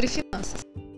sobre finanças.